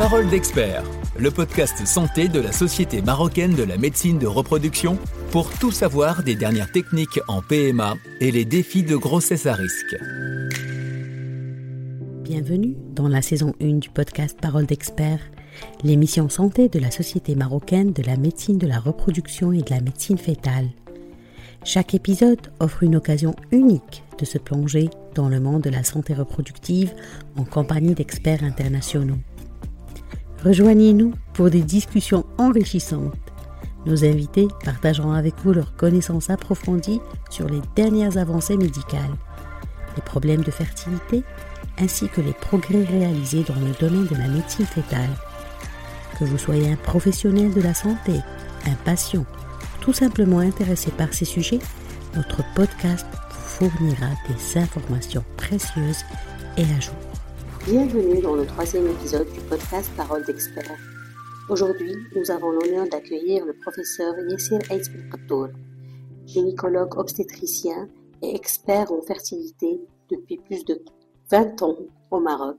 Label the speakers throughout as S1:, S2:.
S1: Parole d'expert, le podcast santé de la Société marocaine de la médecine de reproduction pour tout savoir des dernières techniques en PMA et les défis de grossesse à risque.
S2: Bienvenue dans la saison 1 du podcast Parole d'expert, l'émission santé de la Société marocaine de la médecine de la reproduction et de la médecine fétale. Chaque épisode offre une occasion unique de se plonger dans le monde de la santé reproductive en compagnie d'experts internationaux. Rejoignez-nous pour des discussions enrichissantes. Nos invités partageront avec vous leurs connaissances approfondies sur les dernières avancées médicales, les problèmes de fertilité, ainsi que les progrès réalisés dans le domaine de la médecine fétale. Que vous soyez un professionnel de la santé, un patient, tout simplement intéressé par ces sujets, notre podcast vous fournira des informations précieuses et à jour.
S3: Bienvenue dans le troisième épisode du podcast Parole d'expert. Aujourd'hui, nous avons l'honneur d'accueillir le professeur Yessir Aizbil gynécologue obstétricien et expert en fertilité depuis plus de 20 ans au Maroc.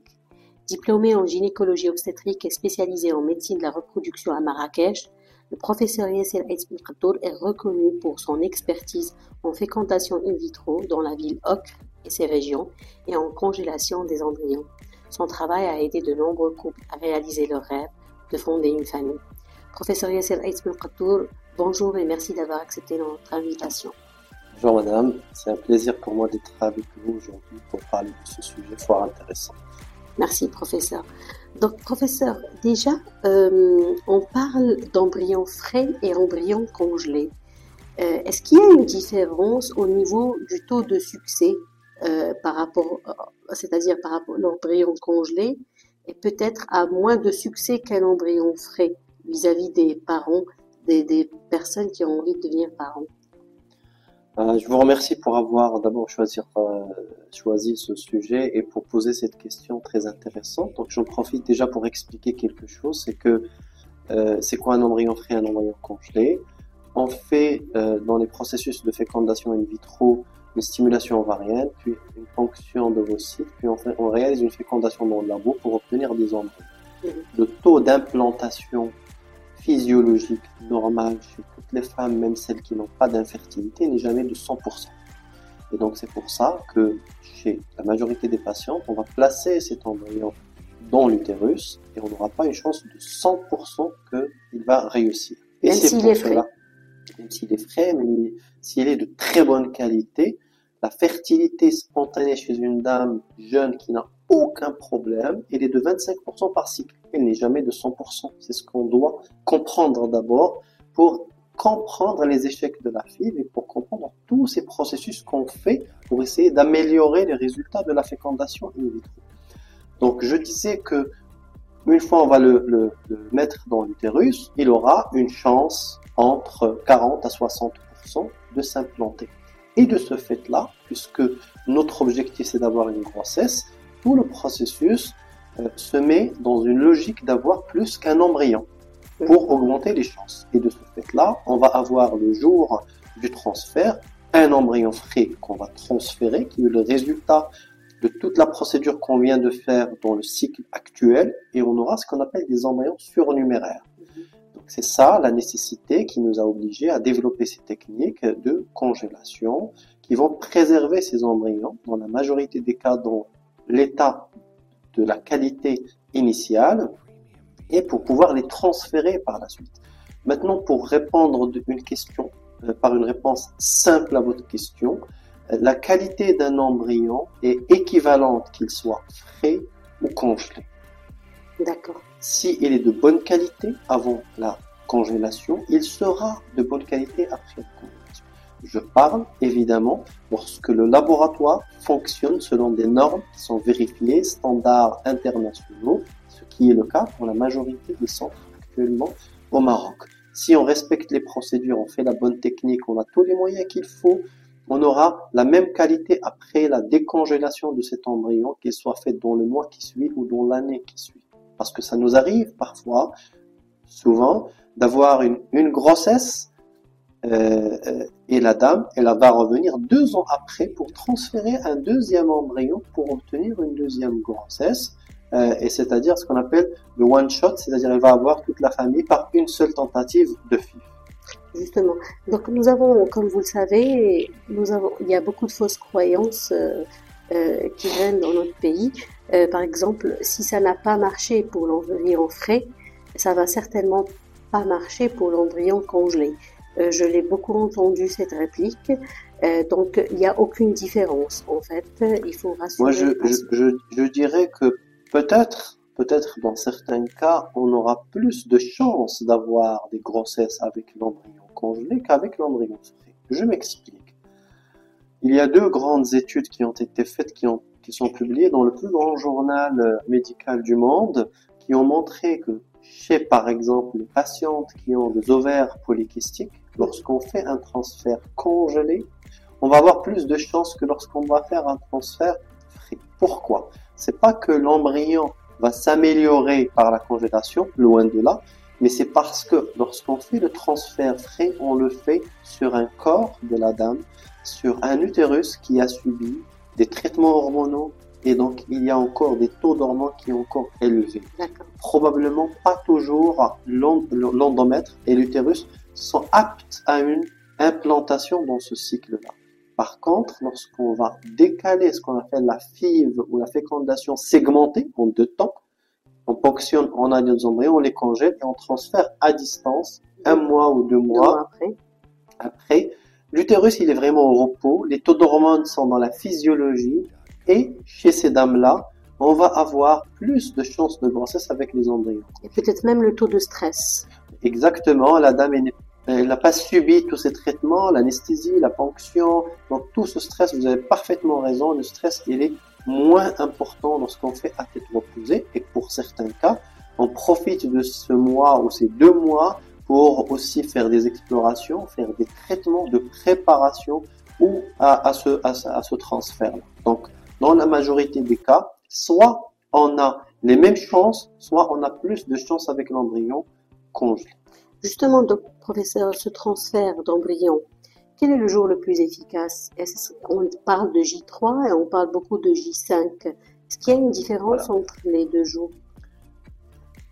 S3: Diplômé en gynécologie obstétrique et spécialisé en médecine de la reproduction à Marrakech, le professeur Yasser Aizbil est reconnu pour son expertise en fécondation in vitro dans la ville Ocre et ses régions et en congélation des embryons. Son travail a aidé de nombreux couples à réaliser leur rêve de fonder une famille. Professeur Yasser Aizbil bonjour et merci d'avoir accepté notre invitation.
S4: Bonjour madame, c'est un plaisir pour moi d'être avec vous aujourd'hui pour parler de ce sujet fort intéressant.
S3: Merci professeur. Donc, professeur, déjà, euh, on parle d'embryons frais et embryons congelés. Euh, est-ce qu'il y a une différence au niveau du taux de succès euh, par rapport, c'est-à-dire par rapport à l'embryon congelé, et peut-être à moins de succès qu'un embryon frais vis-à-vis des parents, des personnes qui ont envie de devenir parents
S4: euh, je vous remercie pour avoir d'abord choisi, euh, ce sujet et pour poser cette question très intéressante. Donc j'en profite déjà pour expliquer quelque chose, c'est que euh, c'est quoi un embryon frais, un embryon congelé? On fait euh, dans les processus de fécondation in vitro une stimulation ovarienne, puis une fonction d'ovocytes, puis on, fait, on réalise une fécondation dans le labo pour obtenir des embryons. Mmh. Le taux d'implantation physiologique normale chez toutes les femmes, même celles qui n'ont pas d'infertilité, n'est jamais de 100%. Et donc c'est pour ça que chez la majorité des patientes, on va placer cet embryon dans l'utérus et on n'aura pas une chance de 100% qu'il va réussir.
S3: Et même s'il est frais.
S4: Même s'il est frais, mais s'il est de très bonne qualité, la fertilité spontanée chez une dame jeune qui n'a aucun problème, elle est de 25% par cycle. Elle n'est jamais de 100%. C'est ce qu'on doit comprendre d'abord pour comprendre les échecs de la fille et pour comprendre tous ces processus qu'on fait pour essayer d'améliorer les résultats de la fécondation in vitro. Donc je disais que une fois on va le, le, le mettre dans l'utérus, il aura une chance entre 40 à 60% de s'implanter. Et de ce fait-là, puisque notre objectif c'est d'avoir une grossesse, tout le processus euh, se met dans une logique d'avoir plus qu'un embryon pour augmenter les chances. Et de ce fait-là, on va avoir le jour du transfert un embryon frais qu'on va transférer, qui est le résultat de toute la procédure qu'on vient de faire dans le cycle actuel, et on aura ce qu'on appelle des embryons surnuméraires. C'est ça la nécessité qui nous a obligés à développer ces techniques de congélation qui vont préserver ces embryons, dans la majorité des cas dans l'état de la qualité initiale, et pour pouvoir les transférer par la suite. Maintenant, pour répondre une question euh, par une réponse simple à votre question, euh, la qualité d'un embryon est équivalente qu'il soit frais ou congelé.
S3: D'accord.
S4: Si il est de bonne qualité avant la congélation, il sera de bonne qualité après la congélation. Je parle évidemment lorsque le laboratoire fonctionne selon des normes qui sont vérifiées, standards internationaux, ce qui est le cas pour la majorité des centres actuellement au Maroc. Si on respecte les procédures, on fait la bonne technique, on a tous les moyens qu'il faut, on aura la même qualité après la décongélation de cet embryon, qu'il soit fait dans le mois qui suit ou dans l'année qui suit. Parce que ça nous arrive parfois, souvent, d'avoir une, grossesse euh, euh, et la dame, elle va revenir deux ans après pour transférer un deuxième embryon pour obtenir une deuxième grossesse. euh, et c'est-à-dire ce qu'on appelle le one shot, c'est-à-dire elle va avoir toute la famille par une seule tentative de FIV.
S3: Justement. Donc nous avons, comme vous le savez, nous avons, il y a beaucoup de fausses croyances qui viennent dans notre pays. Euh, par exemple, si ça n'a pas marché pour l'embryon frais, ça va certainement pas marcher pour l'embryon congelé. Euh, je l'ai beaucoup entendu cette réplique. Euh, donc il n'y a aucune différence en fait. Il faut rassurer.
S4: Moi, je, je, je, je dirais que peut-être, peut-être dans certains cas, on aura plus de chances d'avoir des grossesses avec l'embryon congelé qu'avec l'embryon frais. Je m'explique. Il y a deux grandes études qui ont été faites, qui, ont, qui sont publiées dans le plus grand journal euh, médical du monde, qui ont montré que chez, par exemple, les patientes qui ont des ovaires polykystiques, lorsqu'on fait un transfert congelé, on va avoir plus de chances que lorsqu'on va faire un transfert frais. Pourquoi? C'est pas que l'embryon va s'améliorer par la congélation, loin de là, mais c'est parce que lorsqu'on fait le transfert frais, on le fait sur un corps de la dame, sur un utérus qui a subi des traitements hormonaux et donc il y a encore des taux d'hormones qui sont encore élevés. Probablement pas toujours l'endomètre et l'utérus sont aptes à une implantation dans ce cycle-là. Par contre, lorsqu'on va décaler ce qu'on appelle la FIV ou la fécondation segmentée en deux temps, on ponctionne, on a des embryons, on les congèle et on transfère à distance un mois ou deux mois
S3: après.
S4: après. L'utérus, il est vraiment au repos, les taux d'hormones sont dans la physiologie. Et chez ces dames-là, on va avoir plus de chances de grossesse avec les embryons.
S3: Et peut-être même le taux de stress.
S4: Exactement, la dame elle n'a pas subi tous ces traitements, l'anesthésie, la ponction, donc tout ce stress, vous avez parfaitement raison, le stress il est moins important lorsqu'on fait à tête reposée. Et pour certains cas, on profite de ce mois ou ces deux mois pour aussi faire des explorations, faire des traitements de préparation ou à, à ce, à, à ce transfert. Donc, dans la majorité des cas, soit on a les mêmes chances, soit on a plus de chances avec l'embryon congelé.
S3: Justement, donc, professeur, ce transfert d'embryon, quel est le jour le plus efficace? Est-ce qu'on parle de J3 et on parle beaucoup de J5 Est-ce qu'il y a une différence
S4: Voilà.
S3: entre les deux jours?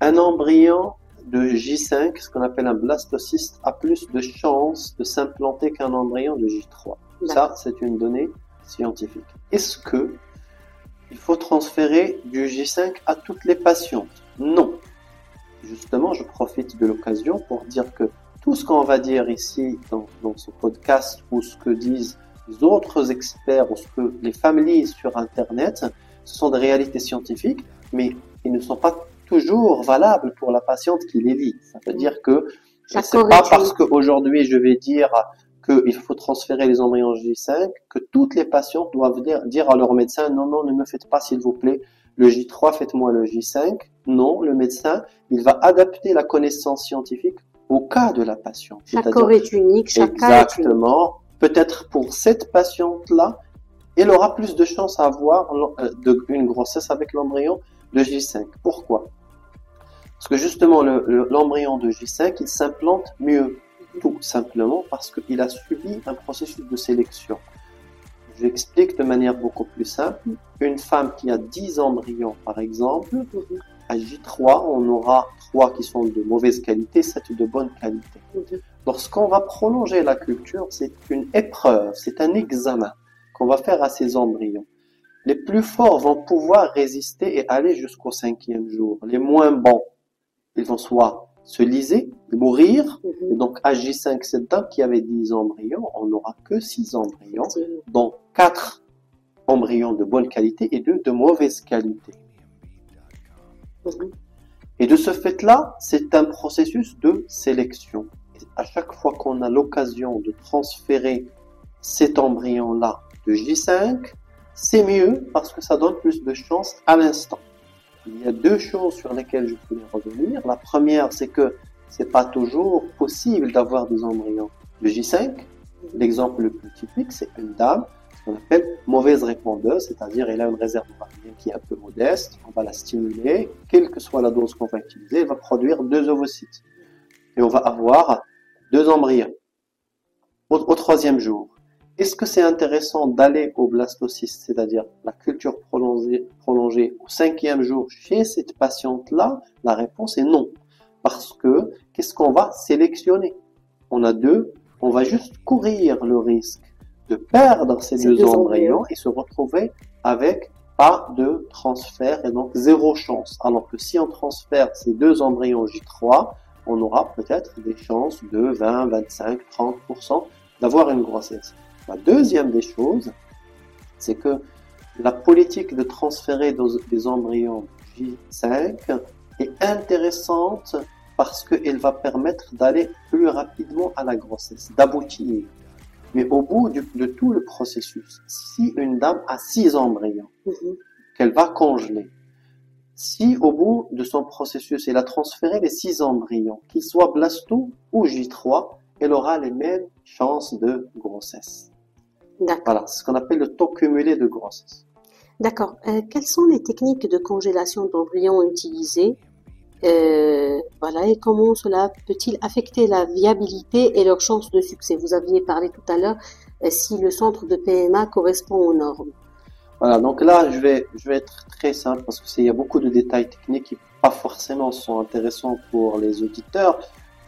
S4: Un embryon de J5, ce qu'on appelle un blastocyste, a plus de chances de s'implanter qu'un embryon de J3. Ça, c'est une donnée scientifique. Est-ce que il faut transférer du J5 à toutes les patientes? Non. Justement, je profite de l'occasion pour dire que tout ce qu'on va dire ici dans, dans ce podcast ou ce que disent les autres experts ou ce que les femmes lisent sur Internet, ce sont des réalités scientifiques, mais ils ne sont pas toujours valables pour la patiente qui les lit. Ça veut dire que
S3: Chaque
S4: c'est pas parce qu'aujourd'hui je vais dire qu'il faut transférer les embryons J5 que toutes les patientes doivent dire, à leur médecin non, non, ne me faites pas s'il vous plaît le J3, faites-moi le J5. Non, le médecin, il va adapter la connaissance scientifique au cas de la patiente.
S3: Chaque
S4: C'est-à-dire-
S3: corps est unique, chaque cas est unique.
S4: Exactement. Peut-être pour cette patiente-là, elle aura plus de chances à avoir euh, une grossesse avec l'embryon de J5. Pourquoi? Parce que justement, le- le- l'embryon de J5, il s'implante mieux. Tout simplement parce qu'il a subi un processus de sélection. Je l'explique de manière beaucoup plus simple. Une femme qui a 10 embryons, par exemple, à J3, on aura 3 qui sont de mauvaise qualité, 7 de bonne qualité. Lorsqu'on va prolonger la culture, c'est une épreuve, c'est un examen qu'on va faire à ces embryons. Les plus forts vont pouvoir résister et aller jusqu'au cinquième jour. Les moins bons, ils vont soit se liser, mourir, et
S3: Mhm.
S4: donc à J5, cette dame qui avait 10 embryons, on n'aura que 6 embryons, dont 4 embryons de bonne qualité et 2 de mauvaise qualité.
S3: Mhm.
S4: Et de ce fait-là, c'est un processus de sélection. Et à chaque fois qu'on a l'occasion de transférer cet embryon-là de J5, c'est mieux parce que ça donne plus de chances à l'instant. Il y a deux choses sur lesquelles je voulais revenir. La première, c'est que c'est pas toujours possible d'avoir des embryons de J5. L'exemple le plus typique, c'est une dame, ce qu'on appelle mauvaise répondeuse, c'est-à-dire elle a une réserve ovarienne qui est un peu modeste, on va la stimuler, quelle que soit la dose qu'on va utiliser, elle va produire deux ovocytes. Et on va avoir deux embryons au troisième jour. Est-ce que c'est intéressant d'aller au blastocyste, c'est-à-dire la culture prolongée, prolongée au cinquième jour chez cette patiente-là? La réponse est non. Parce que qu'est-ce qu'on va sélectionner? On a deux, on va juste courir le risque de perdre ces, deux, embryons et se retrouver avec pas de transfert et donc zéro chance. Alors que si on transfère ces deux embryons J3, on aura peut-être des chances de 20, 25, 30% d'avoir une grossesse. La deuxième des choses, c'est que la politique de transférer des embryons J5 est intéressante parce qu'elle va permettre d'aller plus rapidement à la grossesse, d'aboutir. Mais au bout de tout le processus, si une dame a six embryons mhm. qu'elle va congeler, si au bout de son processus, elle a transféré les six embryons, qu'ils soient blasto ou J3, elle aura les mêmes chances de grossesse. Voilà, c'est ce qu'on appelle le taux cumulé de grossesse.
S3: D'accord. Euh, quelles sont les techniques de congélation d'embryons utilisées euh, voilà, et comment cela peut-il affecter la viabilité et leurs chances de succès? Vous aviez parlé tout à l'heure euh, si le centre de PMA correspond aux normes.
S4: Voilà, donc là, je vais, je vais être très simple parce qu'il y a beaucoup de détails techniques qui pas forcément sont intéressants pour les auditeurs,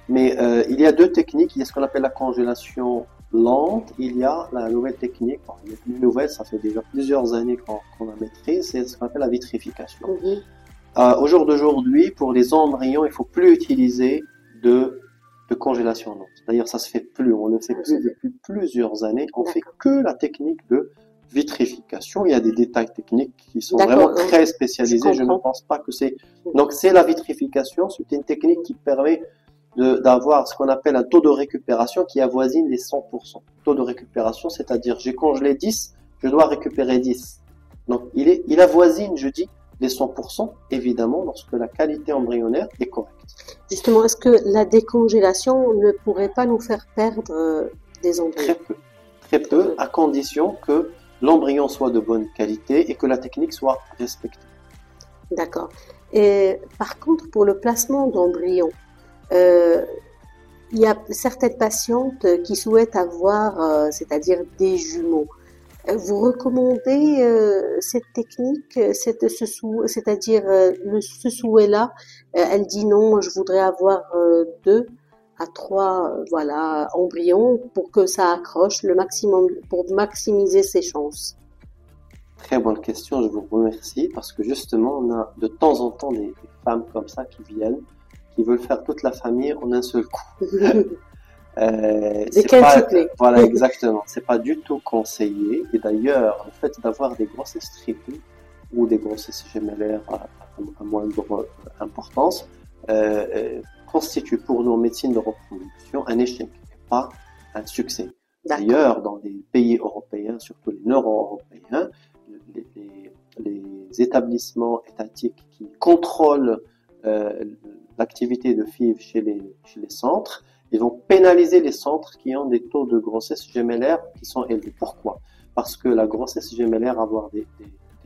S4: mais euh, il y a deux techniques. Il y a ce qu'on appelle la congélation lente, il y a la nouvelle technique, une nouvelle, ça fait déjà plusieurs années qu'on la maîtrise, c'est ce qu'on appelle la vitrification. Mhm. Euh, au jour d'aujourd'hui, pour les embryons, il faut plus utiliser de, de congélation lente. D'ailleurs, ça se fait plus. On ne fait plus depuis plusieurs années. On fait que la technique de vitrification. Il y a des détails techniques qui sont vraiment très spécialisés. Je, je ne pense pas que c'est. Donc, c'est la vitrification. C'est une technique qui permet d'avoir ce qu'on appelle un taux de récupération qui avoisine les 100%. Taux de récupération, c'est-à-dire j'ai congelé 10, je dois récupérer 10. Donc, il, est, il avoisine, je dis, les 100%, évidemment, lorsque la qualité embryonnaire est correcte.
S3: Justement, est-ce que la décongélation ne pourrait pas nous faire perdre euh, des embryons?
S4: Très peu. Très peu, à condition que l'embryon soit de bonne qualité et que la technique soit respectée.
S3: D'accord. Et par contre, pour le placement d'embryons, euh, il y a certaines patientes qui souhaitent avoir, euh, c'est-à-dire des jumeaux. Vous recommandez euh, cette technique, c'est-à-dire euh, ce souhait-là euh, Elle dit non, je voudrais avoir deux à trois, voilà, embryons pour que ça accroche le maximum, pour maximiser ses chances.
S4: Très bonne question, je vous remercie parce que justement, on a de temps en temps des femmes comme ça qui viennent, qui veulent faire toute la famille en un seul coup.
S3: Euh, des pas,
S4: Voilà, exactement. C'est pas du tout conseillé. Et d'ailleurs, le fait d'avoir des grossesses triplées ou des grossesses gémellaires à, moindre importance euh, euh, constitue pour nos médecines de reproduction un échec et pas un succès. D'ailleurs, dans les pays européens, surtout les nord-européens, les, les, les, établissements étatiques qui contrôlent euh, l'activité de FIV chez les, chez les centres ils vont pénaliser les centres qui ont des taux de grossesse gémellaire qui sont élevés. Pourquoi? Parce que la grossesse gémellaire, avoir des,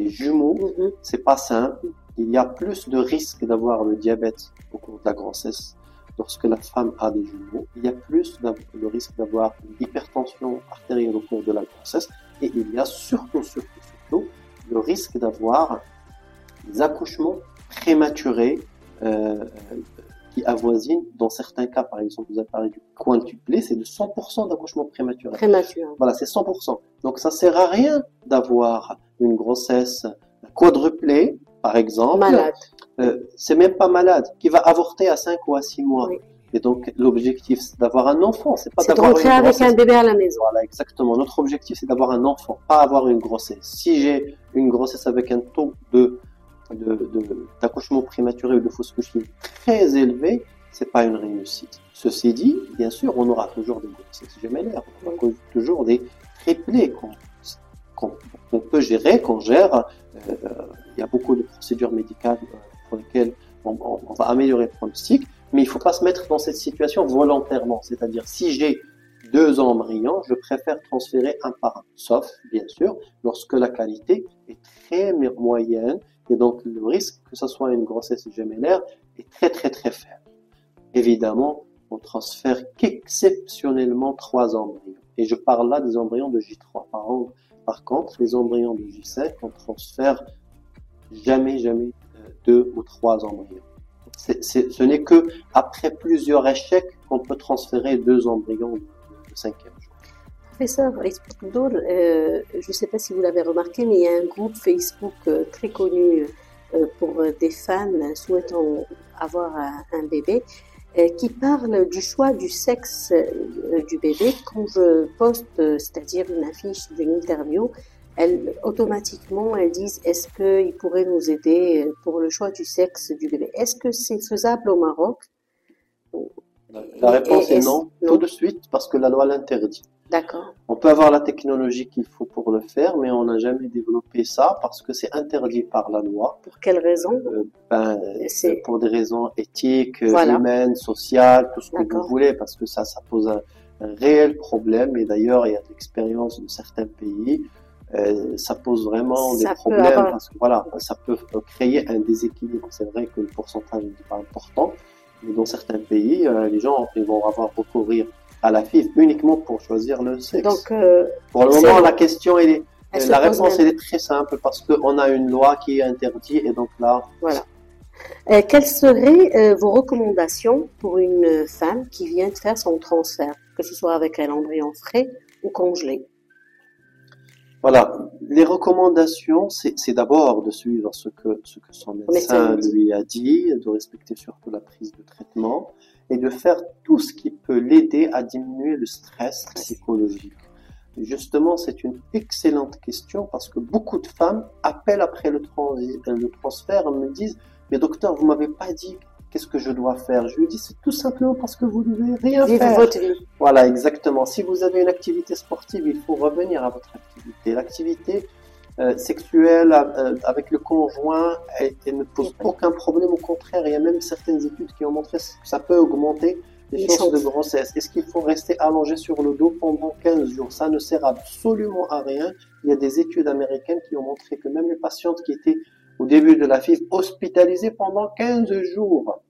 S4: jumeaux, mm-hmm. c'est pas simple. Il y a plus de risques d'avoir le diabète au cours de la grossesse. Lorsque la femme a des jumeaux, il y a plus de risque d'avoir une hypertension artérielle au cours de la grossesse. Et il y a surtout, surtout, surtout, le risque d'avoir des accouchements prématurés qui avoisine, dans certains cas, par exemple, vous avez parlé du quintuplé, c'est de 100% d'accouchement prématuré.
S3: Prématuré.
S4: Voilà, c'est 100%. Donc ça sert à rien d'avoir une grossesse quadruplée, par exemple.
S3: Malade.
S4: Euh, c'est même pas malade, qui va avorter à 5 ou à 6 mois. Et donc, l'objectif, c'est d'avoir un enfant. C'est pas d'avoir
S3: rentrer avec un bébé à la maison.
S4: Voilà, exactement. Notre objectif, c'est d'avoir un enfant, pas avoir une grossesse. Si j'ai une grossesse avec un taux de d'accouchement de, prématuré ou de fausse couche très élevé, c'est pas une réussite. Ceci dit, bien sûr, on aura toujours des grossesses gémellaires, on aura toujours des triplés qu'on peut gérer, qu'on gère. Euh, il y a beaucoup de procédures médicales euh, pour lesquelles on, on, va améliorer le pronostic, mais il faut pas se mettre dans cette situation volontairement. C'est-à-dire, si j'ai deux embryons, je préfère transférer un par un. Sauf, bien sûr, lorsque la qualité est très moyenne et donc, le risque que ce soit une grossesse gémellaire est très, très, très faible. Évidemment, on transfère qu'exceptionnellement trois embryons. Et je parle là des embryons de J3. Par, par contre, les embryons de J5, on transfère jamais, jamais euh, deux ou trois embryons. ce n'est que après plusieurs échecs qu'on peut transférer deux embryons de, cinquième
S3: Professeur euh, je ne sais pas si vous l'avez remarqué, mais il y a un groupe Facebook euh, très connu euh, pour des femmes souhaitant avoir un, bébé qui parle du choix du sexe du bébé. Quand je poste, c'est-à-dire une affiche d'une interview, elles, automatiquement, elles disent est-ce qu'ils pourraient nous aider pour le choix du sexe du bébé? Est-ce que c'est faisable au Maroc?
S4: La réponse est non, tout de suite, parce que la loi l'interdit.
S3: D'accord.
S4: On peut avoir la technologie qu'il faut pour le faire, mais on n'a jamais développé ça parce que c'est interdit par la loi.
S3: Pour quelles raisons
S4: euh, ben, C'est Pour des raisons éthiques, humaines, sociales, tout ce que vous voulez, parce que ça, ça pose un, réel problème. Et d'ailleurs, il y a de l'expérience de certains pays. Euh, ça pose vraiment des problèmes parce que voilà, ça peut créer un déséquilibre. C'est vrai que le pourcentage n'est pas important, mais dans certains pays, euh, les gens ils vont avoir recourir à la FIV uniquement pour choisir le sexe.
S3: Donc, euh,
S4: pour le moment, la question, elle est, la réponse, elle est très simple parce qu'on a une loi qui est interdite et donc là.
S3: Voilà. Euh, quelles seraient euh, vos recommandations pour une femme qui vient de faire son transfert, que ce soit avec un embryon frais ou congelé?
S4: Voilà, les recommandations, c'est d'abord de suivre ce que, ce que son médecin lui a dit, de respecter surtout la prise de traitement et de faire tout ce qui peut l'aider à diminuer le stress psychologique. justement, c'est une excellente question parce que beaucoup de femmes appellent après le, le transfert et me disent Mais docteur, vous m'avez pas dit qu'est-ce que je dois faire? Je lui dis C'est tout simplement parce que vous ne devez rien faire.
S3: Votre vie.
S4: Voilà, exactement. Si vous avez une activité sportive, il faut revenir à votre activité. L'activité, euh, sexuelle euh, avec le conjoint elle, ne pose aucun problème. Au contraire, il y a même certaines études qui ont montré que ça peut augmenter les, chances, de grossesse. Est-ce qu'il faut rester allongé sur le dos pendant 15 jours? Ça ne sert absolument à rien. Il y a des études américaines qui ont montré que même les patientes qui étaient au début de la FIV hospitalisées pendant 15 jours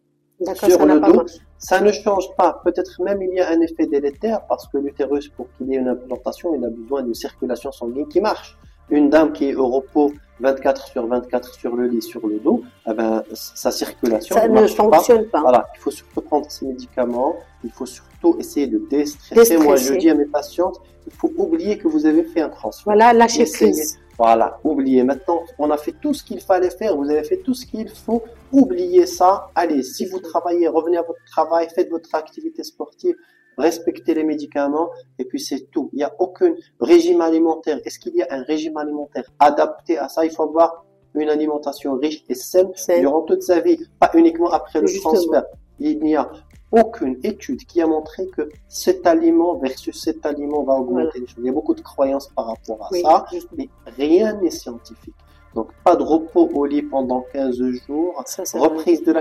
S4: sur le dos, ça ne change pas. Peut-être même il y a un effet délétère parce que l'utérus, pour qu'il y ait une implantation, il a besoin d'une circulation sanguine qui marche une dame qui est au repos 24 sur 24 sur le lit, sur le dos, eh ben, sa circulation
S3: ça ne, fonctionne pas.
S4: Voilà, il faut surtout prendre ces médicaments, il faut surtout essayer de déstresser. Moi, je dis à mes patientes, il faut oublier que vous avez fait un transfert.
S3: Voilà, lâchez prise.
S4: Voilà, oubliez. Maintenant, on a fait tout ce qu'il fallait faire, vous avez fait tout ce qu'il faut, oubliez ça. Allez, si vous travaillez, revenez à votre travail, faites votre activité sportive, respecter les médicaments, et puis c'est tout. Il n'y a aucun régime alimentaire. Est-ce qu'il y a un régime alimentaire adapté à ça? Il faut avoir une alimentation riche et saine, durant toute sa vie, pas uniquement après le transfert. Il n'y a aucune étude qui a montré que cet aliment versus cet aliment va augmenter les choses. Il y a beaucoup de croyances par rapport à ça, mais rien n'est scientifique. Donc, pas de repos au lit pendant 15 jours, reprise de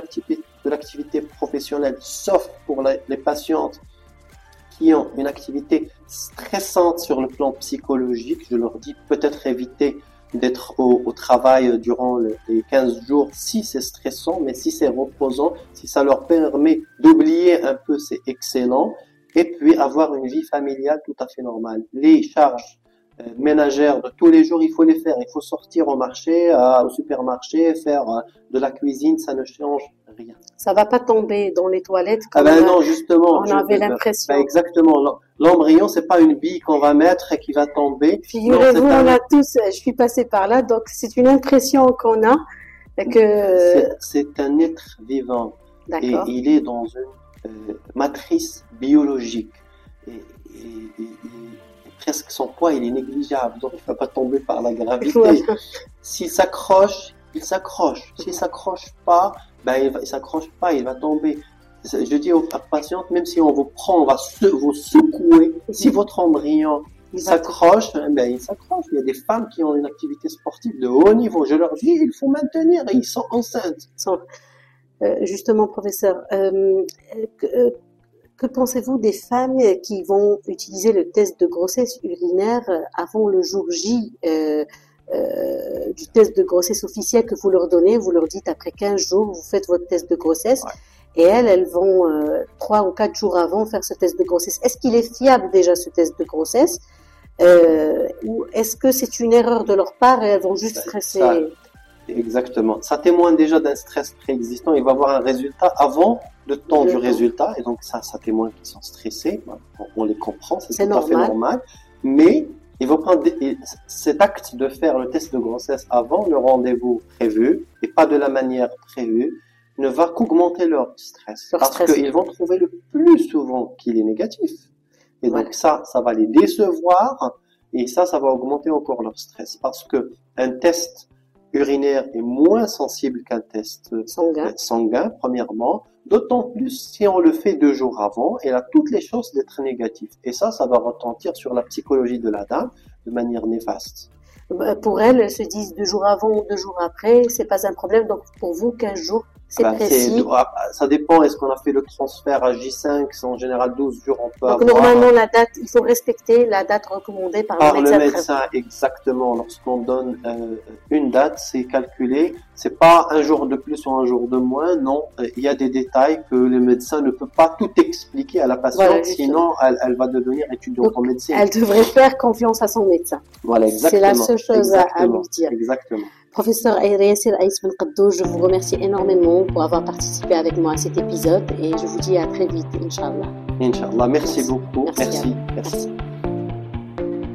S4: l'activité professionnelle, sauf pour les patientes qui ont une activité stressante sur le plan psychologique, je leur dis peut-être éviter d'être au, travail durant les 15 jours si c'est stressant, mais si c'est reposant, si ça leur permet d'oublier un peu, c'est excellent. Et puis avoir une vie familiale tout à fait normale. Les charges ménagères de tous les jours, il faut les faire. Il faut sortir au marché, au supermarché, faire euh, de la cuisine, ça ne change rien.
S3: Ça va pas tomber dans les toilettes
S4: ah comme ah ben non, justement,
S3: on avait l'impression.
S4: Ben exactement. L'embryon, c'est pas une bille qu'on va mettre et qui va tomber.
S3: Figurez-vous, on a tous, je suis passé par là, donc c'est une impression qu'on a que.
S4: C'est un être vivant et il est dans une euh, matrice biologique. Et, presque son poids, il est négligeable, donc il ne va pas tomber par la gravité. S'il s'accroche, il s'accroche. S'il s'accroche pas, ben il, ne s'accroche pas, il va tomber. Je dis aux patientes, même si on vous prend, on va vous secouer. Si votre embryon s'accroche, ben il s'accroche. Il y a des femmes qui ont une activité sportive de haut niveau. Je leur dis, il faut maintenir. Et ils sont enceintes.
S3: Euh, justement, professeur, euh, euh, que pensez-vous des femmes qui vont utiliser le test de grossesse urinaire avant le jour J euh, euh, du test de grossesse officiel que vous leur donnez. Vous leur dites après 15 jours, vous faites votre test de grossesse. Et elles, elles vont euh, trois ou quatre jours avant faire ce test de grossesse. Est-ce qu'il est fiable déjà ce test de grossesse euh, ou est-ce que c'est une erreur de leur part et elles vont juste stresser?
S4: Exactement. Ça témoigne déjà d'un stress préexistant. Il va avoir un résultat avant le temps du résultat. Et donc, ça, ça témoigne qu'ils sont stressés. On, les comprend, c'est tout à fait normal. Mais il va prendre cet acte de faire le test de grossesse avant le rendez-vous prévu et pas de la manière prévue ne va qu'augmenter leur stress. parce qu'ils vont trouver le plus souvent qu'il est négatif. Et donc ça, ça va les décevoir et ça, ça va augmenter encore leur stress. Parce que un test urinaire est moins sensible qu'un test sanguin. sanguin, premièrement. D'autant plus si on le fait deux jours avant, elle a toutes les chances d'être négatif. Et ça, ça va retentir sur la psychologie de la dame de manière néfaste.
S3: Bah, pour elle, elles se disent deux jours avant ou deux jours après, c'est pas un problème. Donc pour vous, 15 jours, bah.
S4: Ah, ça dépend. Est-ce qu'on a fait le transfert à J5 C'est en général 12 jours. On peut
S3: Donc normalement, la date, il faut respecter la date recommandée par,
S4: le médecin. le médecin, exactement. Lorsqu'on donne euh, une date, c'est calculé. C'est pas un jour de plus ou un jour de moins. Non, il y a des détails que le médecin ne peut pas tout expliquer à la patiente, sinon elle, elle, va devenir étudiante en médecine.
S3: Elle devrait faire confiance à son médecin.
S4: Voilà, exactement.
S3: C'est la seule chose à lui dire.
S4: Exactement.
S3: Professeur Yassir Aïs Ben je vous remercie énormément pour avoir participé avec moi à cet épisode et je vous dis à très vite, Inch'Allah.
S4: Inch'Allah, merci, beaucoup. merci. merci.